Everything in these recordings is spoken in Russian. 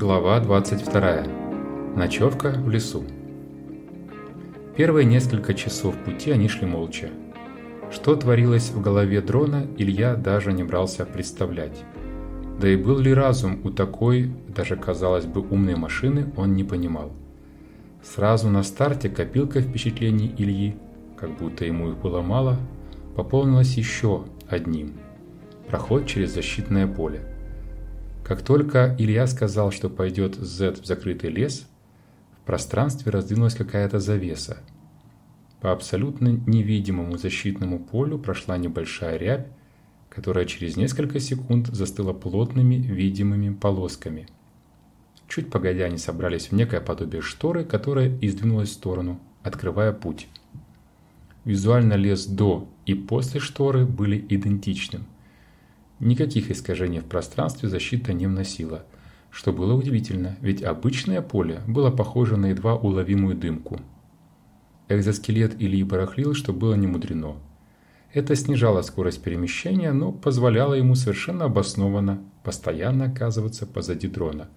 Глава 22. Ночевка в лесу. Первые несколько часов пути они шли молча. Что творилось в голове дрона, Илья даже не брался представлять. Да и был ли разум у такой, даже казалось бы, умной машины, он не понимал. Сразу на старте копилка впечатлений Ильи, как будто ему их было мало, пополнилась еще одним – проход через защитное поле. Как только Илья сказал, что пойдет Z в закрытый лес, в пространстве раздвинулась какая-то завеса. По абсолютно невидимому защитному полю прошла небольшая рябь, которая через несколько секунд застыла плотными видимыми полосками. Чуть погодя они собрались в некое подобие шторы, которая издвинулась в сторону, открывая путь. Визуально лес до и после шторы были идентичным – Никаких искажений в пространстве защита не вносила, что было удивительно, ведь обычное поле было похоже на едва уловимую дымку. Экзоскелет Ильи барахлил, что было не мудрено. Это снижало скорость перемещения, но позволяло ему совершенно обоснованно постоянно оказываться позади дрона.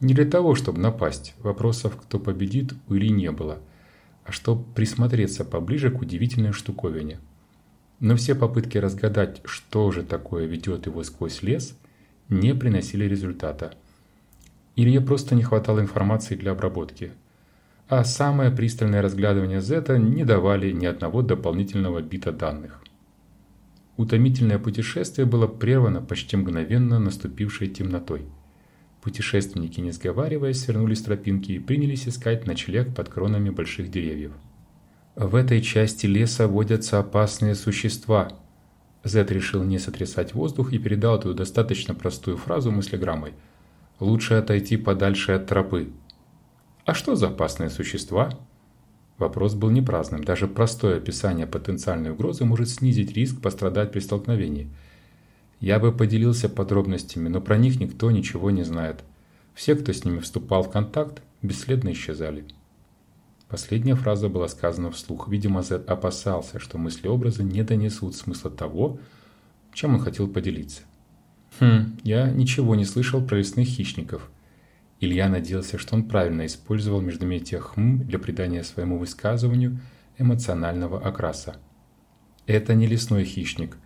Не для того, чтобы напасть, вопросов, кто победит, у Ильи не было, а чтобы присмотреться поближе к удивительной штуковине – но все попытки разгадать, что же такое ведет его сквозь лес, не приносили результата. Илье просто не хватало информации для обработки. А самое пристальное разглядывание Зета не давали ни одного дополнительного бита данных. Утомительное путешествие было прервано почти мгновенно наступившей темнотой. Путешественники, не сговариваясь, свернулись с тропинки и принялись искать ночлег под кронами больших деревьев. В этой части леса водятся опасные существа. Зет решил не сотрясать воздух и передал эту достаточно простую фразу мыслеграммой. Лучше отойти подальше от тропы. А что за опасные существа? Вопрос был не праздным. Даже простое описание потенциальной угрозы может снизить риск пострадать при столкновении. Я бы поделился подробностями, но про них никто ничего не знает. Все, кто с ними вступал в контакт, бесследно исчезали. Последняя фраза была сказана вслух. Видимо, Зет опасался, что мысли-образы не донесут смысла того, чем он хотел поделиться. Хм, я ничего не слышал про лесных хищников. Илья надеялся, что он правильно использовал междометие «хм» для придания своему высказыванию эмоционального окраса. Это не лесной хищник.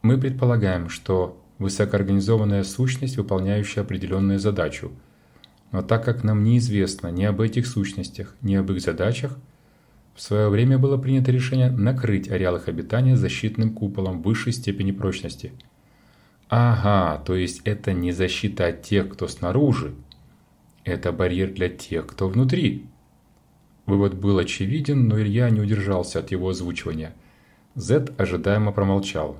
Мы предполагаем, что высокоорганизованная сущность, выполняющая определенную задачу – но так как нам неизвестно ни об этих сущностях, ни об их задачах, в свое время было принято решение накрыть ареал их обитания защитным куполом высшей степени прочности. Ага, то есть это не защита от тех, кто снаружи. Это барьер для тех, кто внутри. Вывод был очевиден, но Илья не удержался от его озвучивания. Зет ожидаемо промолчал.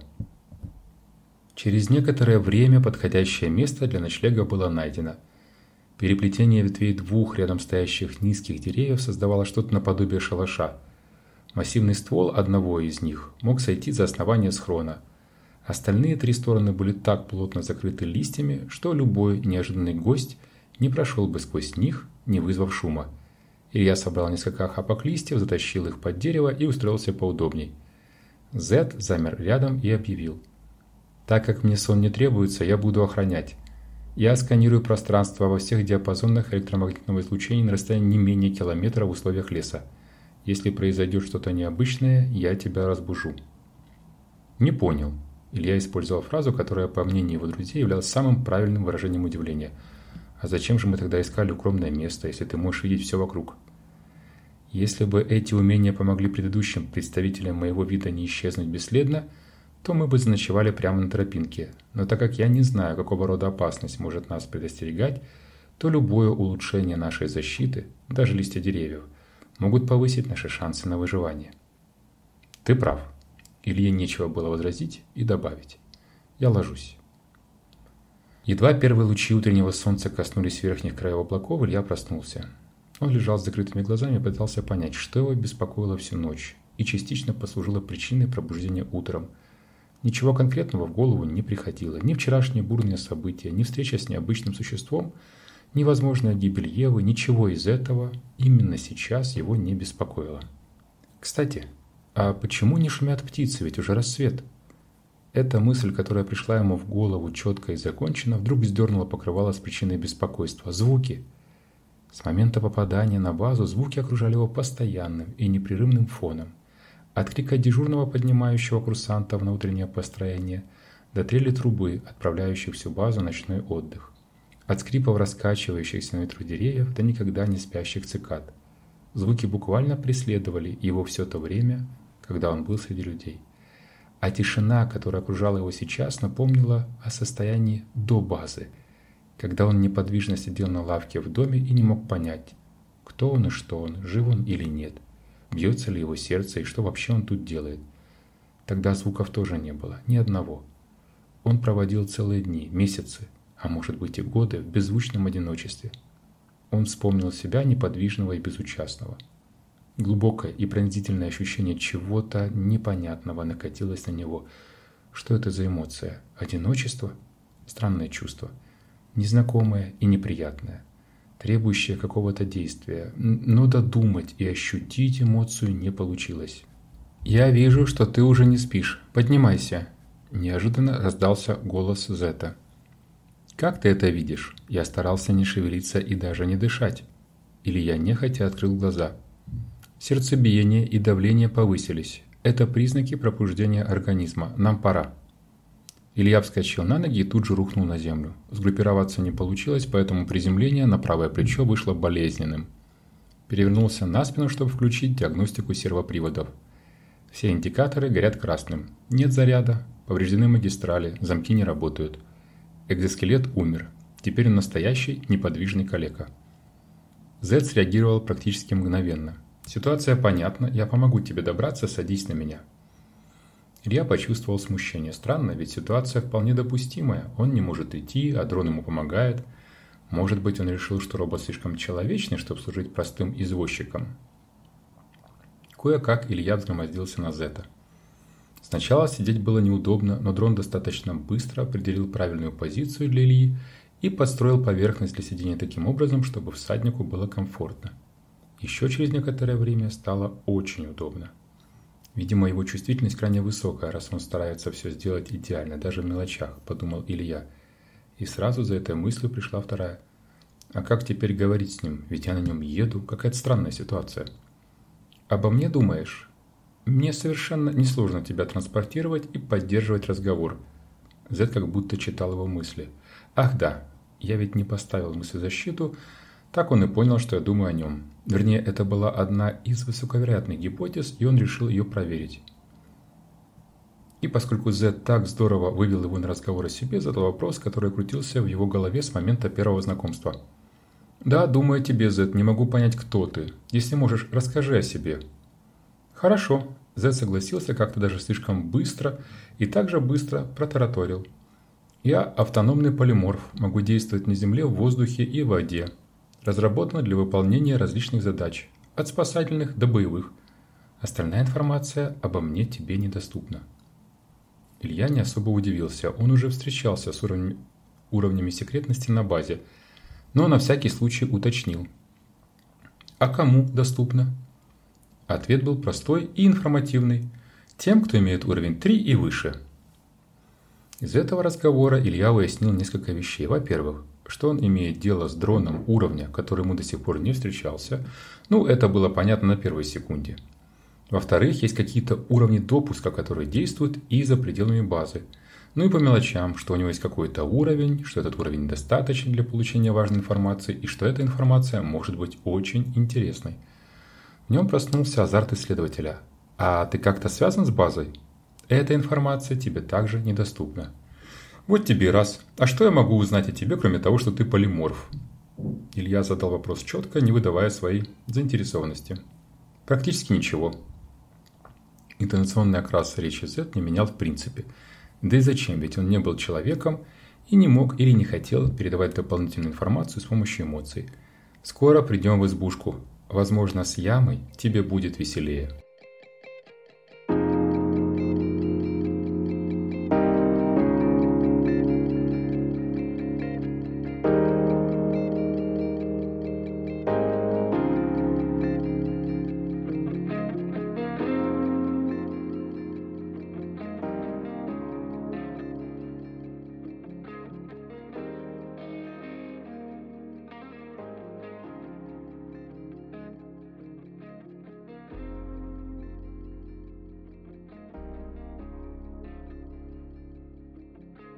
Через некоторое время подходящее место для ночлега было найдено – Переплетение ветвей двух рядом стоящих низких деревьев создавало что-то наподобие шалаша. Массивный ствол одного из них мог сойти за основание схрона. Остальные три стороны были так плотно закрыты листьями, что любой неожиданный гость не прошел бы сквозь них, не вызвав шума. Илья собрал несколько охапок листьев, затащил их под дерево и устроился поудобней. Зет замер рядом и объявил. «Так как мне сон не требуется, я буду охранять. Я сканирую пространство во всех диапазонах электромагнитного излучения на расстоянии не менее километра в условиях леса. Если произойдет что-то необычное, я тебя разбужу. Не понял. Илья использовал фразу, которая, по мнению его друзей, являлась самым правильным выражением удивления. А зачем же мы тогда искали укромное место, если ты можешь видеть все вокруг? Если бы эти умения помогли предыдущим представителям моего вида не исчезнуть бесследно – то мы бы заночевали прямо на тропинке. Но так как я не знаю, какого рода опасность может нас предостерегать, то любое улучшение нашей защиты, даже листья деревьев, могут повысить наши шансы на выживание. Ты прав. Илье нечего было возразить и добавить. Я ложусь. Едва первые лучи утреннего солнца коснулись верхних краев облаков, Илья проснулся. Он лежал с закрытыми глазами и пытался понять, что его беспокоило всю ночь и частично послужило причиной пробуждения утром – Ничего конкретного в голову не приходило. Ни вчерашние бурные события, ни встреча с необычным существом, ни возможная гибель Евы, ничего из этого именно сейчас его не беспокоило. Кстати, а почему не шумят птицы, ведь уже рассвет? Эта мысль, которая пришла ему в голову четко и законченно, вдруг сдернула покрывало с причиной беспокойства. Звуки. С момента попадания на базу звуки окружали его постоянным и непрерывным фоном. От крика дежурного, поднимающего курсантов на утреннее построение, до трели трубы, отправляющих всю базу ночной отдых. От скрипов раскачивающихся на ветру деревьев до никогда не спящих цикад. Звуки буквально преследовали его все то время, когда он был среди людей. А тишина, которая окружала его сейчас, напомнила о состоянии до базы, когда он неподвижно сидел на лавке в доме и не мог понять, кто он и что он, жив он или нет, бьется ли его сердце и что вообще он тут делает. Тогда звуков тоже не было, ни одного. Он проводил целые дни, месяцы, а может быть и годы в беззвучном одиночестве. Он вспомнил себя неподвижного и безучастного – Глубокое и пронзительное ощущение чего-то непонятного накатилось на него. Что это за эмоция? Одиночество? Странное чувство. Незнакомое и неприятное. Требующее какого-то действия. Но додумать и ощутить эмоцию не получилось. «Я вижу, что ты уже не спишь. Поднимайся!» Неожиданно раздался голос Зета. «Как ты это видишь?» Я старался не шевелиться и даже не дышать. Или я нехотя открыл глаза – Сердцебиение и давление повысились. Это признаки пробуждения организма. Нам пора. Илья вскочил на ноги и тут же рухнул на землю. Сгруппироваться не получилось, поэтому приземление на правое плечо вышло болезненным. Перевернулся на спину, чтобы включить диагностику сервоприводов. Все индикаторы горят красным. Нет заряда, повреждены магистрали, замки не работают. Экзоскелет умер. Теперь он настоящий, неподвижный калека. Зет среагировал практически мгновенно. Ситуация понятна, я помогу тебе добраться, садись на меня. Илья почувствовал смущение. Странно, ведь ситуация вполне допустимая. Он не может идти, а дрон ему помогает. Может быть, он решил, что робот слишком человечный, чтобы служить простым извозчиком. Кое-как Илья взгромоздился на Зета. Сначала сидеть было неудобно, но дрон достаточно быстро определил правильную позицию для Ильи и подстроил поверхность для сидения таким образом, чтобы всаднику было комфортно. Еще через некоторое время стало очень удобно. Видимо, его чувствительность крайне высокая, раз он старается все сделать идеально, даже в мелочах, подумал Илья. И сразу за этой мыслью пришла вторая. А как теперь говорить с ним? Ведь я на нем еду. Какая-то странная ситуация. Обо мне думаешь? Мне совершенно несложно тебя транспортировать и поддерживать разговор. Зет как будто читал его мысли. Ах да, я ведь не поставил мыслезащиту, так он и понял, что я думаю о нем. Вернее, это была одна из высоковероятных гипотез, и он решил ее проверить. И поскольку Z так здорово вывел его на разговор о себе, задал вопрос, который крутился в его голове с момента первого знакомства. «Да, думаю тебе, Z, не могу понять, кто ты. Если можешь, расскажи о себе». «Хорошо», – Z согласился как-то даже слишком быстро и также быстро протараторил. «Я автономный полиморф, могу действовать на Земле, в воздухе и в воде разработана для выполнения различных задач, от спасательных до боевых. Остальная информация обо мне тебе недоступна. Илья не особо удивился, он уже встречался с уровнями, уровнями секретности на базе, но на всякий случай уточнил. А кому доступно? Ответ был простой и информативный. Тем, кто имеет уровень 3 и выше. Из этого разговора Илья выяснил несколько вещей. Во-первых, что он имеет дело с дроном уровня, который ему до сих пор не встречался, ну, это было понятно на первой секунде. Во-вторых, есть какие-то уровни допуска, которые действуют и за пределами базы. Ну и по мелочам, что у него есть какой-то уровень, что этот уровень достаточен для получения важной информации и что эта информация может быть очень интересной. В нем проснулся азарт исследователя. А ты как-то связан с базой? Эта информация тебе также недоступна. Вот тебе и раз. А что я могу узнать о тебе, кроме того, что ты полиморф? Илья задал вопрос четко, не выдавая своей заинтересованности. Практически ничего. Интонационный окрас речи Z не менял в принципе. Да и зачем, ведь он не был человеком и не мог или не хотел передавать дополнительную информацию с помощью эмоций. Скоро придем в избушку. Возможно, с ямой тебе будет веселее.